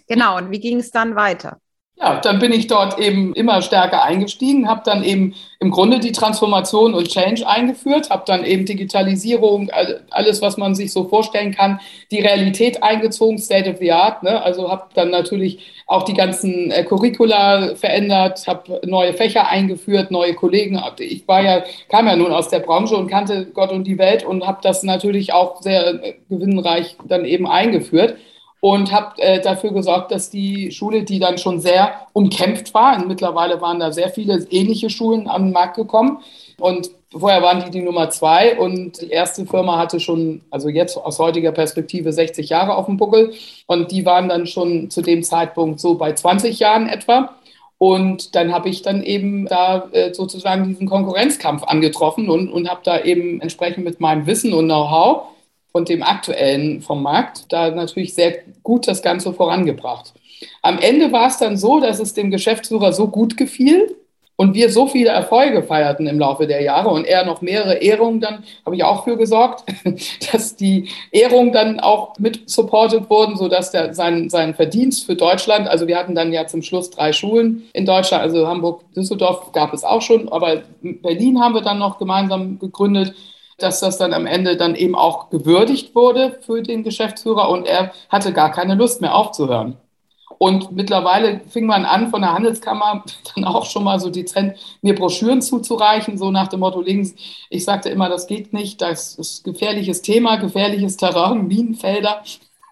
genau, und wie ging es dann weiter? Ja, dann bin ich dort eben immer stärker eingestiegen, habe dann eben im Grunde die Transformation und Change eingeführt, habe dann eben Digitalisierung, alles, was man sich so vorstellen kann, die Realität eingezogen, State of the Art. Ne? Also habe dann natürlich auch die ganzen äh, Curricula verändert, habe neue Fächer eingeführt, neue Kollegen. Ich war ja, kam ja nun aus der Branche und kannte Gott und die Welt und habe das natürlich auch sehr äh, gewinnreich dann eben eingeführt und habe äh, dafür gesorgt, dass die Schule, die dann schon sehr umkämpft war, und mittlerweile waren da sehr viele ähnliche Schulen am Markt gekommen und vorher waren die die Nummer zwei und die erste Firma hatte schon, also jetzt aus heutiger Perspektive 60 Jahre auf dem Buckel und die waren dann schon zu dem Zeitpunkt so bei 20 Jahren etwa. Und dann habe ich dann eben da äh, sozusagen diesen Konkurrenzkampf angetroffen und, und habe da eben entsprechend mit meinem Wissen und Know-how und dem aktuellen vom Markt da natürlich sehr gut das Ganze vorangebracht. Am Ende war es dann so, dass es dem Geschäftsführer so gut gefiel und wir so viele Erfolge feierten im Laufe der Jahre und er noch mehrere Ehrungen dann, habe ich auch für gesorgt, dass die Ehrungen dann auch mit supported wurden, sodass der, sein, sein Verdienst für Deutschland, also wir hatten dann ja zum Schluss drei Schulen in Deutschland, also Hamburg, Düsseldorf gab es auch schon, aber Berlin haben wir dann noch gemeinsam gegründet dass das dann am Ende dann eben auch gewürdigt wurde für den Geschäftsführer und er hatte gar keine Lust mehr aufzuhören. Und mittlerweile fing man an, von der Handelskammer dann auch schon mal so dezent mir Broschüren zuzureichen, so nach dem Motto, links, ich sagte immer, das geht nicht, das ist gefährliches Thema, gefährliches Terrain, Minenfelder.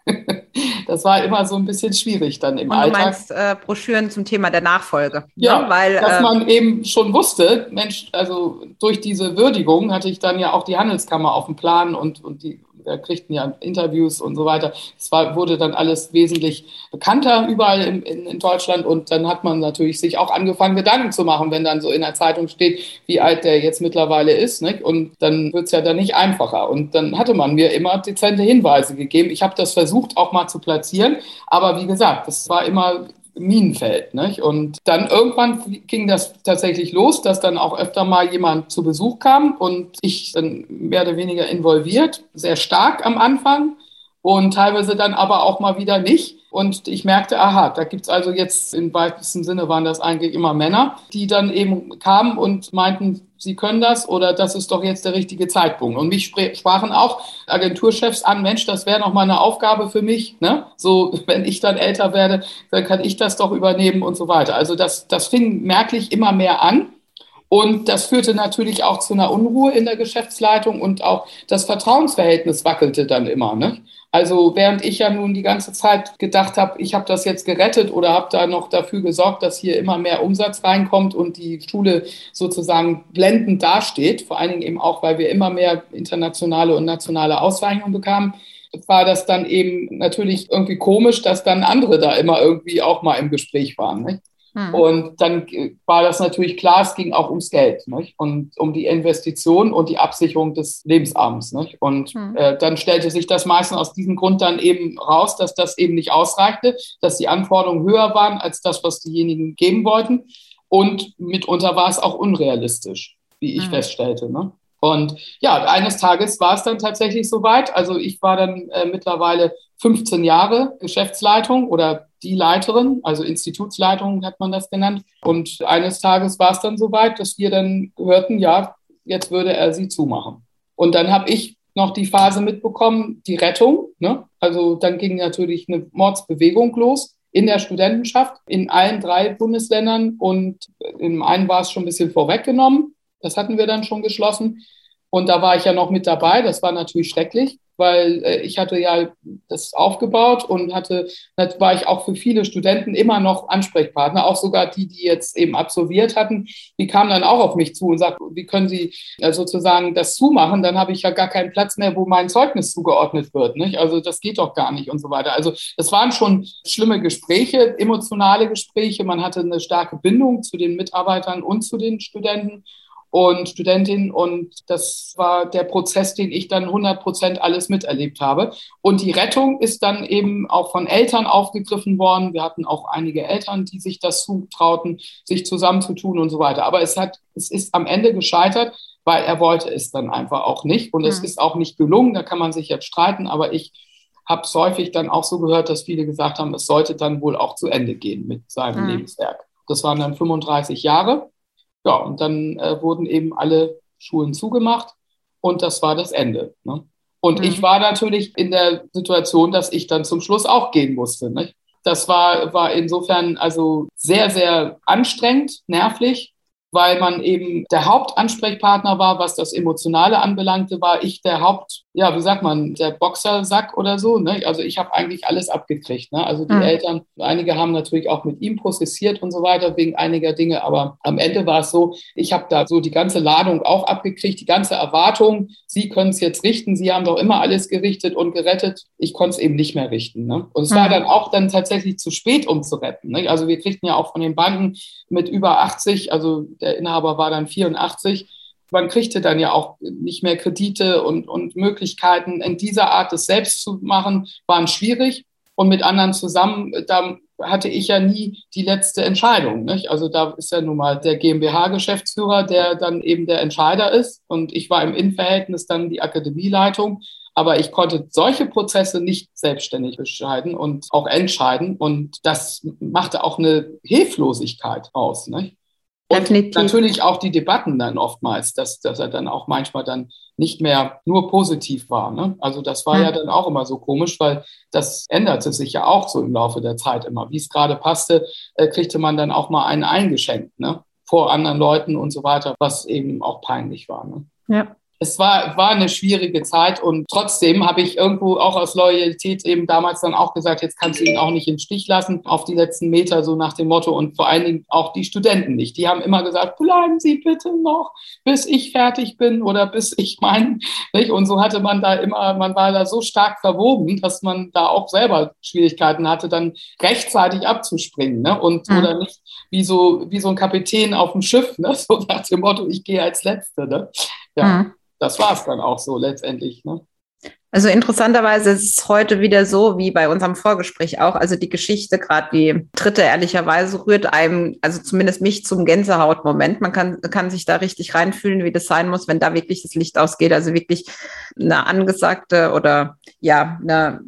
das war immer so ein bisschen schwierig dann im Und Alltag. Du meinst äh, Broschüren zum Thema der Nachfolge. Ne? Ja, ne? weil dass äh, man eben schon wusste, Mensch, also durch diese Würdigung hatte ich dann ja auch die Handelskammer auf dem Plan und, und die kriegten ja Interviews und so weiter. Es war, wurde dann alles wesentlich bekannter überall in, in, in, Deutschland und dann hat man natürlich sich auch angefangen, Gedanken zu machen, wenn dann so in der Zeitung steht, wie alt der jetzt mittlerweile ist. Nicht? Und dann wird es ja dann nicht einfacher. Und dann hatte man mir immer dezente Hinweise gegeben. Ich habe das versucht auch mal zu platzieren, aber wie gesagt, das war immer Minenfeld. Nicht? Und dann irgendwann ging das tatsächlich los, dass dann auch öfter mal jemand zu Besuch kam und ich dann mehr oder weniger involviert, sehr stark am Anfang und teilweise dann aber auch mal wieder nicht. Und ich merkte, aha, da gibt es also jetzt im weitesten Sinne waren das eigentlich immer Männer, die dann eben kamen und meinten, sie können das oder das ist doch jetzt der richtige Zeitpunkt. Und mich sprachen auch Agenturchefs an, Mensch, das wäre noch mal eine Aufgabe für mich. Ne? So, wenn ich dann älter werde, dann kann ich das doch übernehmen und so weiter. Also das, das fing merklich immer mehr an. Und das führte natürlich auch zu einer Unruhe in der Geschäftsleitung und auch das Vertrauensverhältnis wackelte dann immer. Ne? Also während ich ja nun die ganze Zeit gedacht habe, ich habe das jetzt gerettet oder habe da noch dafür gesorgt, dass hier immer mehr Umsatz reinkommt und die Schule sozusagen blendend dasteht, vor allen Dingen eben auch, weil wir immer mehr internationale und nationale Auszeichnungen bekamen, war das dann eben natürlich irgendwie komisch, dass dann andere da immer irgendwie auch mal im Gespräch waren. Nicht? Hm. Und dann war das natürlich klar, es ging auch ums Geld nicht? und um die Investition und die Absicherung des Lebensabends. Nicht? Und hm. äh, dann stellte sich das meistens aus diesem Grund dann eben raus, dass das eben nicht ausreichte, dass die Anforderungen höher waren als das, was diejenigen geben wollten. Und mitunter war es auch unrealistisch, wie ich hm. feststellte. Ne? Und ja, eines Tages war es dann tatsächlich soweit. Also ich war dann äh, mittlerweile 15 Jahre Geschäftsleitung oder die Leiterin, also Institutsleitung hat man das genannt. Und eines Tages war es dann soweit, dass wir dann hörten, ja, jetzt würde er sie zumachen. Und dann habe ich noch die Phase mitbekommen, die Rettung. Ne? Also dann ging natürlich eine Mordsbewegung los in der Studentenschaft in allen drei Bundesländern und im einen war es schon ein bisschen vorweggenommen. Das hatten wir dann schon geschlossen. Und da war ich ja noch mit dabei. Das war natürlich schrecklich weil äh, ich hatte ja das aufgebaut und hatte, das war ich auch für viele Studenten immer noch Ansprechpartner, auch sogar die, die jetzt eben absolviert hatten, die kamen dann auch auf mich zu und sagten, wie können Sie äh, sozusagen das zumachen? Dann habe ich ja gar keinen Platz mehr, wo mein Zeugnis zugeordnet wird. Nicht? Also das geht doch gar nicht und so weiter. Also das waren schon schlimme Gespräche, emotionale Gespräche. Man hatte eine starke Bindung zu den Mitarbeitern und zu den Studenten und Studentin. Und das war der Prozess, den ich dann 100 Prozent alles miterlebt habe. Und die Rettung ist dann eben auch von Eltern aufgegriffen worden. Wir hatten auch einige Eltern, die sich das zutrauten, sich zusammenzutun und so weiter. Aber es hat, es ist am Ende gescheitert, weil er wollte es dann einfach auch nicht. Und mhm. es ist auch nicht gelungen. Da kann man sich jetzt streiten. Aber ich habe es häufig dann auch so gehört, dass viele gesagt haben, es sollte dann wohl auch zu Ende gehen mit seinem mhm. Lebenswerk. Das waren dann 35 Jahre. Ja, und dann äh, wurden eben alle Schulen zugemacht und das war das Ende. Ne? Und mhm. ich war natürlich in der Situation, dass ich dann zum Schluss auch gehen musste. Nicht? Das war, war insofern also sehr, sehr anstrengend, nervlich weil man eben der Hauptansprechpartner war, was das Emotionale anbelangte, war ich der Haupt, ja, wie sagt man, der Boxersack oder so. Ne? Also ich habe eigentlich alles abgekriegt. Ne? Also die mhm. Eltern, einige haben natürlich auch mit ihm prozessiert und so weiter wegen einiger Dinge, aber am Ende war es so, ich habe da so die ganze Ladung auch abgekriegt, die ganze Erwartung, Sie können es jetzt richten, Sie haben doch immer alles gerichtet und gerettet. Ich konnte es eben nicht mehr richten. Ne? Und es mhm. war dann auch dann tatsächlich zu spät, um zu retten. Ne? Also wir kriegten ja auch von den Banken mit über 80, also der Inhaber war dann 84. Man kriegte dann ja auch nicht mehr Kredite und, und Möglichkeiten in dieser Art, das selbst zu machen, waren schwierig. Und mit anderen zusammen, da hatte ich ja nie die letzte Entscheidung. Nicht? Also da ist ja nun mal der GmbH-Geschäftsführer, der dann eben der Entscheider ist. Und ich war im Innenverhältnis dann die Akademieleitung. Aber ich konnte solche Prozesse nicht selbstständig entscheiden und auch entscheiden. Und das machte auch eine Hilflosigkeit aus. Nicht? Und Definitiv. natürlich auch die Debatten dann oftmals, dass, dass er dann auch manchmal dann nicht mehr nur positiv war. Ne? Also das war hm. ja dann auch immer so komisch, weil das änderte sich ja auch so im Laufe der Zeit immer. Wie es gerade passte, äh, kriegte man dann auch mal einen eingeschenkt, ne? vor anderen Leuten und so weiter, was eben auch peinlich war. Ne? Ja es war, war eine schwierige Zeit und trotzdem habe ich irgendwo auch aus Loyalität eben damals dann auch gesagt, jetzt kannst du ihn auch nicht im Stich lassen auf die letzten Meter, so nach dem Motto und vor allen Dingen auch die Studenten nicht. Die haben immer gesagt, bleiben Sie bitte noch, bis ich fertig bin oder bis ich mein, nicht? Und so hatte man da immer, man war da so stark verwoben, dass man da auch selber Schwierigkeiten hatte, dann rechtzeitig abzuspringen, ne? Und mhm. oder nicht wie so, wie so ein Kapitän auf dem Schiff, ne? So nach dem Motto, ich gehe als Letzte, ne? Ja. Mhm das war es dann auch so letztendlich. Ne? Also interessanterweise ist es heute wieder so, wie bei unserem Vorgespräch auch. Also die Geschichte, gerade die dritte ehrlicherweise, rührt einem, also zumindest mich zum Gänsehautmoment. Man kann, kann sich da richtig reinfühlen, wie das sein muss, wenn da wirklich das Licht ausgeht. Also wirklich eine angesagte oder ja, eine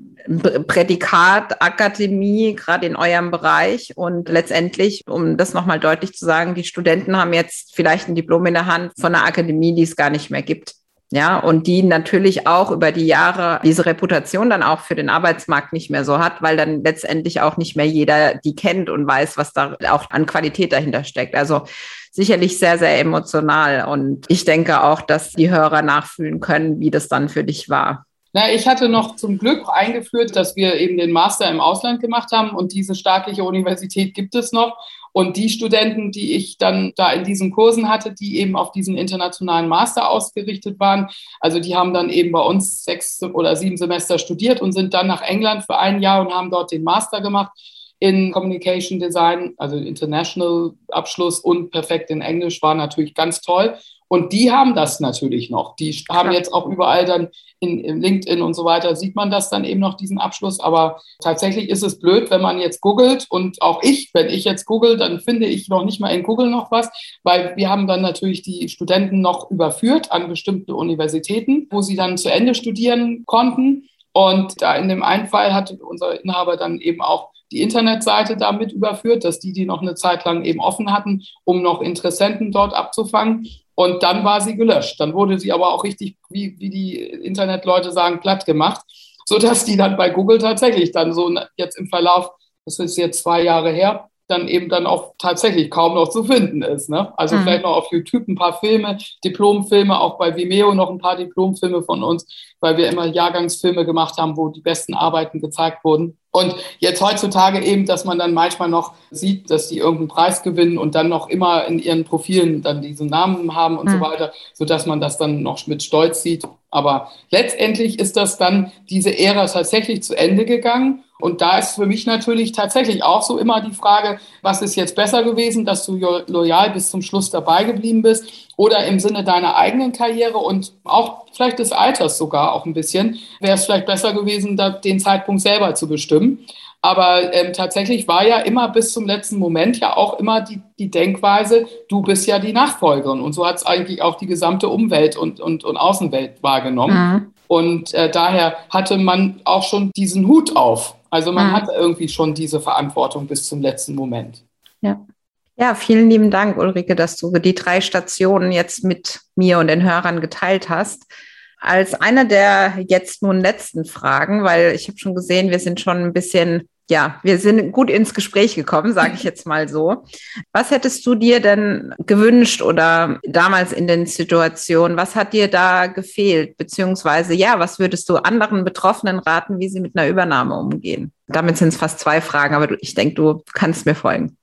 Prädikatakademie, gerade in eurem Bereich. Und letztendlich, um das nochmal deutlich zu sagen, die Studenten haben jetzt vielleicht ein Diplom in der Hand von einer Akademie, die es gar nicht mehr gibt. Ja, und die natürlich auch über die Jahre diese Reputation dann auch für den Arbeitsmarkt nicht mehr so hat, weil dann letztendlich auch nicht mehr jeder die kennt und weiß, was da auch an Qualität dahinter steckt. Also sicherlich sehr, sehr emotional. Und ich denke auch, dass die Hörer nachfühlen können, wie das dann für dich war. Na, ich hatte noch zum Glück eingeführt, dass wir eben den Master im Ausland gemacht haben und diese staatliche Universität gibt es noch. Und die Studenten, die ich dann da in diesen Kursen hatte, die eben auf diesen internationalen Master ausgerichtet waren, also die haben dann eben bei uns sechs oder sieben Semester studiert und sind dann nach England für ein Jahr und haben dort den Master gemacht in Communication Design, also International Abschluss und perfekt in Englisch, war natürlich ganz toll. Und die haben das natürlich noch. Die haben jetzt auch überall dann in, in, LinkedIn und so weiter, sieht man das dann eben noch, diesen Abschluss. Aber tatsächlich ist es blöd, wenn man jetzt googelt und auch ich, wenn ich jetzt google, dann finde ich noch nicht mal in Google noch was, weil wir haben dann natürlich die Studenten noch überführt an bestimmte Universitäten, wo sie dann zu Ende studieren konnten. Und da in dem einen Fall hat unser Inhaber dann eben auch die Internetseite damit überführt, dass die die noch eine Zeit lang eben offen hatten, um noch Interessenten dort abzufangen. Und dann war sie gelöscht. Dann wurde sie aber auch richtig, wie, wie die Internetleute sagen, platt gemacht, sodass die dann bei Google tatsächlich dann so jetzt im Verlauf, das ist jetzt zwei Jahre her, dann eben dann auch tatsächlich kaum noch zu finden ist. Ne? Also mhm. vielleicht noch auf YouTube ein paar Filme, Diplomfilme, auch bei Vimeo noch ein paar Diplomfilme von uns, weil wir immer Jahrgangsfilme gemacht haben, wo die besten Arbeiten gezeigt wurden. Und jetzt heutzutage eben, dass man dann manchmal noch sieht, dass die irgendeinen Preis gewinnen und dann noch immer in ihren Profilen dann diesen Namen haben und mhm. so weiter, sodass man das dann noch mit Stolz sieht. Aber letztendlich ist das dann diese Ära tatsächlich zu Ende gegangen. Und da ist für mich natürlich tatsächlich auch so immer die Frage, was ist jetzt besser gewesen, dass du loyal bis zum Schluss dabei geblieben bist oder im Sinne deiner eigenen Karriere und auch vielleicht des Alters sogar auch ein bisschen, wäre es vielleicht besser gewesen, den Zeitpunkt selber zu bestimmen. Aber ähm, tatsächlich war ja immer bis zum letzten Moment ja auch immer die, die Denkweise, du bist ja die Nachfolgerin. Und so hat es eigentlich auch die gesamte Umwelt und, und, und Außenwelt wahrgenommen. Mhm. Und äh, daher hatte man auch schon diesen Hut auf. Also man mhm. hatte irgendwie schon diese Verantwortung bis zum letzten Moment. Ja. Ja, vielen lieben Dank, Ulrike, dass du die drei Stationen jetzt mit mir und den Hörern geteilt hast. Als eine der jetzt nun letzten Fragen, weil ich habe schon gesehen, wir sind schon ein bisschen ja, wir sind gut ins Gespräch gekommen, sage ich jetzt mal so. Was hättest du dir denn gewünscht oder damals in den Situationen, was hat dir da gefehlt? Beziehungsweise, ja, was würdest du anderen Betroffenen raten, wie sie mit einer Übernahme umgehen? Damit sind es fast zwei Fragen, aber ich denke, du kannst mir folgen.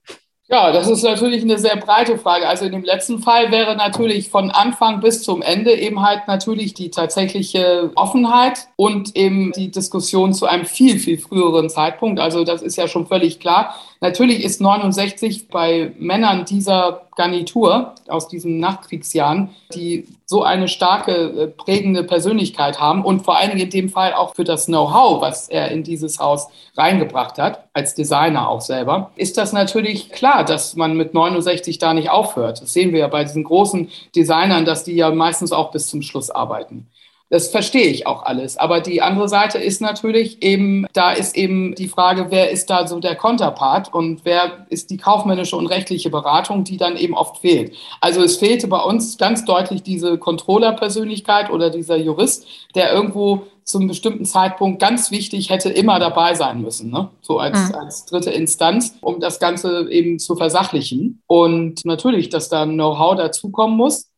Ja, das ist natürlich eine sehr breite Frage. Also in dem letzten Fall wäre natürlich von Anfang bis zum Ende eben halt natürlich die tatsächliche Offenheit und eben die Diskussion zu einem viel, viel früheren Zeitpunkt. Also das ist ja schon völlig klar. Natürlich ist 69 bei Männern dieser Garnitur aus diesen Nachkriegsjahren, die so eine starke äh, prägende Persönlichkeit haben und vor allen Dingen in dem Fall auch für das Know-how, was er in dieses Haus reingebracht hat, als Designer auch selber, ist das natürlich klar, dass man mit 69 da nicht aufhört. Das sehen wir ja bei diesen großen Designern, dass die ja meistens auch bis zum Schluss arbeiten. Das verstehe ich auch alles. Aber die andere Seite ist natürlich eben, da ist eben die Frage, wer ist da so der Konterpart und wer ist die kaufmännische und rechtliche Beratung, die dann eben oft fehlt. Also es fehlte bei uns ganz deutlich diese Controller-Persönlichkeit oder dieser Jurist, der irgendwo zum bestimmten Zeitpunkt ganz wichtig hätte immer dabei sein müssen, ne? so als, mhm. als dritte Instanz, um das Ganze eben zu versachlichen. Und natürlich, dass da Know-how dazukommen muss.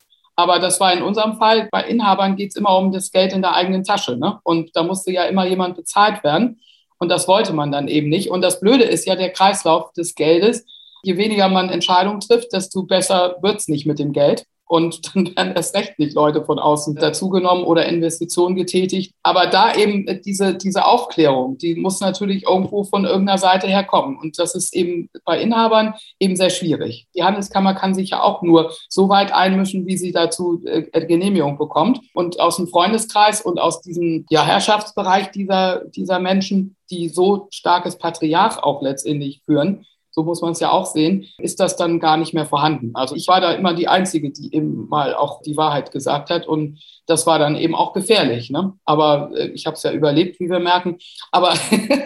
Aber das war in unserem Fall, bei Inhabern geht es immer um das Geld in der eigenen Tasche. Ne? Und da musste ja immer jemand bezahlt werden. Und das wollte man dann eben nicht. Und das Blöde ist ja der Kreislauf des Geldes. Je weniger man Entscheidungen trifft, desto besser wird es nicht mit dem Geld und dann werden erst recht nicht Leute von außen dazugenommen oder Investitionen getätigt. Aber da eben diese, diese Aufklärung, die muss natürlich irgendwo von irgendeiner Seite herkommen. Und das ist eben bei Inhabern eben sehr schwierig. Die Handelskammer kann sich ja auch nur so weit einmischen, wie sie dazu äh, Genehmigung bekommt. Und aus dem Freundeskreis und aus diesem ja, Herrschaftsbereich dieser, dieser Menschen, die so starkes Patriarch auch letztendlich führen, so muss man es ja auch sehen, ist das dann gar nicht mehr vorhanden. Also ich war da immer die Einzige, die eben mal auch die Wahrheit gesagt hat und das war dann eben auch gefährlich. Ne? Aber äh, ich habe es ja überlebt, wie wir merken. Aber,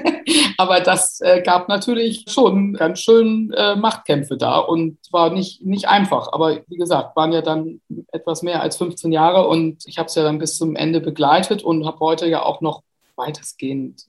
aber das äh, gab natürlich schon ganz schön äh, Machtkämpfe da und war nicht, nicht einfach. Aber wie gesagt, waren ja dann etwas mehr als 15 Jahre und ich habe es ja dann bis zum Ende begleitet und habe heute ja auch noch weitestgehend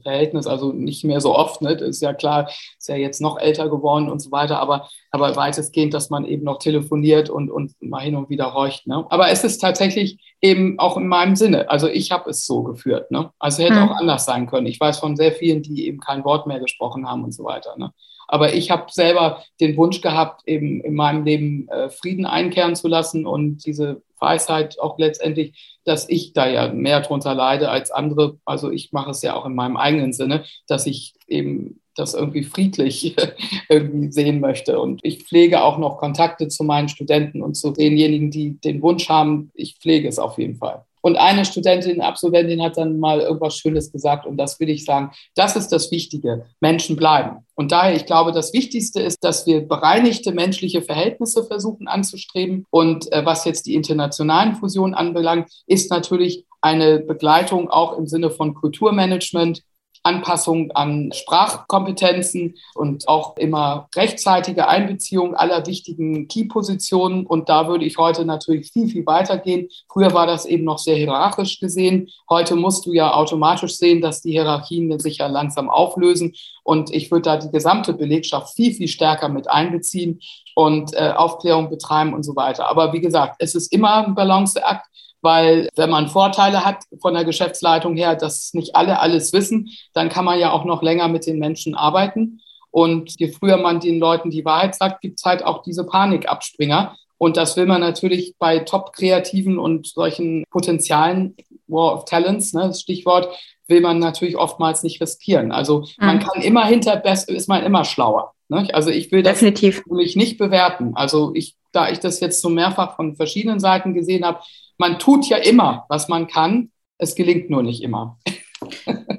Verhältnis, also nicht mehr so oft, ne? Ist ja klar, ist ja jetzt noch älter geworden und so weiter, aber, aber weitestgehend, dass man eben noch telefoniert und, und mal hin und wieder horcht. Ne? Aber es ist tatsächlich eben auch in meinem Sinne. Also ich habe es so geführt. Ne? Also hätte hm. auch anders sein können. Ich weiß von sehr vielen, die eben kein Wort mehr gesprochen haben und so weiter. Ne? Aber ich habe selber den Wunsch gehabt, eben in meinem Leben äh, Frieden einkehren zu lassen und diese Weisheit auch letztendlich, dass ich da ja mehr drunter leide als andere. Also ich mache es ja auch in meinem eigenen Sinne, dass ich eben das irgendwie friedlich irgendwie sehen möchte. Und ich pflege auch noch Kontakte zu meinen Studenten und zu denjenigen, die den Wunsch haben. Ich pflege es auf jeden Fall. Und eine Studentin, Absolventin hat dann mal irgendwas Schönes gesagt und das will ich sagen, das ist das Wichtige. Menschen bleiben. Und daher, ich glaube, das Wichtigste ist, dass wir bereinigte menschliche Verhältnisse versuchen anzustreben. Und äh, was jetzt die internationalen Fusionen anbelangt, ist natürlich eine Begleitung auch im Sinne von Kulturmanagement, Anpassung an Sprachkompetenzen und auch immer rechtzeitige Einbeziehung aller wichtigen Key-Positionen. Und da würde ich heute natürlich viel, viel weiter gehen. Früher war das eben noch sehr hierarchisch gesehen. Heute musst du ja automatisch sehen, dass die Hierarchien sich ja langsam auflösen. Und ich würde da die gesamte Belegschaft viel, viel stärker mit einbeziehen und äh, Aufklärung betreiben und so weiter. Aber wie gesagt, es ist immer ein Balanceakt weil wenn man Vorteile hat von der Geschäftsleitung her, dass nicht alle alles wissen, dann kann man ja auch noch länger mit den Menschen arbeiten. Und je früher man den Leuten die Wahrheit sagt, gibt es halt auch diese Panikabspringer. Und das will man natürlich bei Top-Kreativen und solchen Potenzialen, War of Talents, ne, das Stichwort, will man natürlich oftmals nicht riskieren. Also mhm. man kann immer hinter Best, ist man immer schlauer. Ne? Also ich will das Definitiv. mich nicht bewerten. Also ich, da ich das jetzt so mehrfach von verschiedenen Seiten gesehen habe, man tut ja immer, was man kann. Es gelingt nur nicht immer.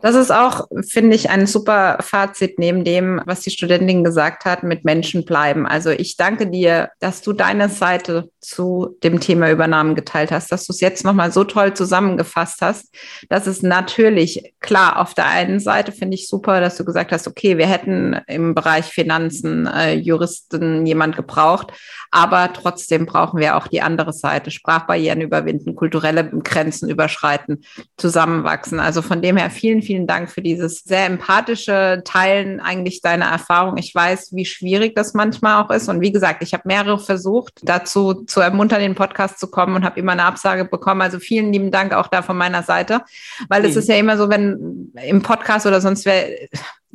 Das ist auch, finde ich, ein super Fazit neben dem, was die Studentin gesagt hat, mit Menschen bleiben. Also ich danke dir, dass du deine Seite zu dem Thema Übernahmen geteilt hast, dass du es jetzt nochmal so toll zusammengefasst hast. Das ist natürlich klar. Auf der einen Seite finde ich super, dass du gesagt hast, okay, wir hätten im Bereich Finanzen, äh, Juristen jemand gebraucht, aber trotzdem brauchen wir auch die andere Seite. Sprachbarrieren überwinden, kulturelle Grenzen überschreiten, zusammenwachsen. Also von dem her vielen, vielen Dank für dieses sehr empathische Teilen eigentlich deiner Erfahrung. Ich weiß, wie schwierig das manchmal auch ist. Und wie gesagt, ich habe mehrere versucht, dazu zu ermuntern, in den Podcast zu kommen und habe immer eine Absage bekommen. Also vielen lieben Dank auch da von meiner Seite, weil mhm. es ist ja immer so, wenn im Podcast oder sonst wer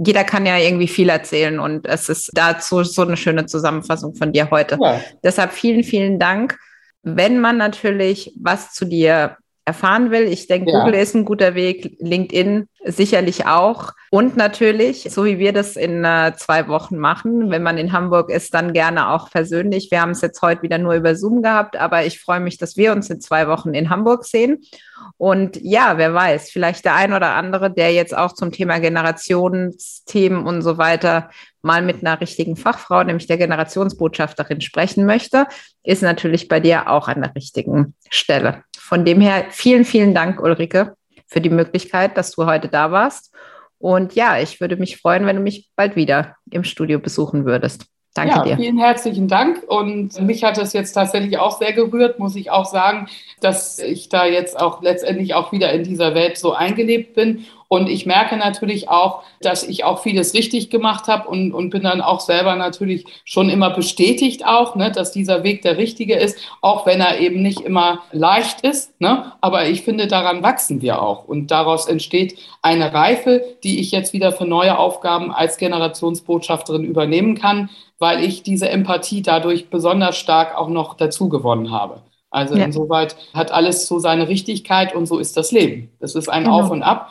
jeder kann ja irgendwie viel erzählen und es ist dazu so eine schöne Zusammenfassung von dir heute. Ja. Deshalb vielen, vielen Dank. Wenn man natürlich was zu dir erfahren will. Ich denke, ja. Google ist ein guter Weg, LinkedIn sicherlich auch. Und natürlich, so wie wir das in äh, zwei Wochen machen, wenn man in Hamburg ist, dann gerne auch persönlich. Wir haben es jetzt heute wieder nur über Zoom gehabt, aber ich freue mich, dass wir uns in zwei Wochen in Hamburg sehen. Und ja, wer weiß, vielleicht der ein oder andere, der jetzt auch zum Thema Generationsthemen und so weiter mal mit einer richtigen Fachfrau, nämlich der Generationsbotschafterin, sprechen möchte, ist natürlich bei dir auch an der richtigen Stelle. Von dem her vielen, vielen Dank, Ulrike, für die Möglichkeit, dass du heute da warst. Und ja, ich würde mich freuen, wenn du mich bald wieder im Studio besuchen würdest. Danke ja, dir. Vielen herzlichen Dank. Und mich hat es jetzt tatsächlich auch sehr gerührt, muss ich auch sagen, dass ich da jetzt auch letztendlich auch wieder in dieser Welt so eingelebt bin und ich merke natürlich auch, dass ich auch vieles richtig gemacht habe und, und bin dann auch selber natürlich schon immer bestätigt auch, ne, dass dieser Weg der richtige ist, auch wenn er eben nicht immer leicht ist. Ne? Aber ich finde, daran wachsen wir auch. Und daraus entsteht eine Reife, die ich jetzt wieder für neue Aufgaben als Generationsbotschafterin übernehmen kann, weil ich diese Empathie dadurch besonders stark auch noch dazu gewonnen habe. Also ja. insoweit hat alles so seine Richtigkeit und so ist das Leben. Das ist ein genau. Auf und Ab.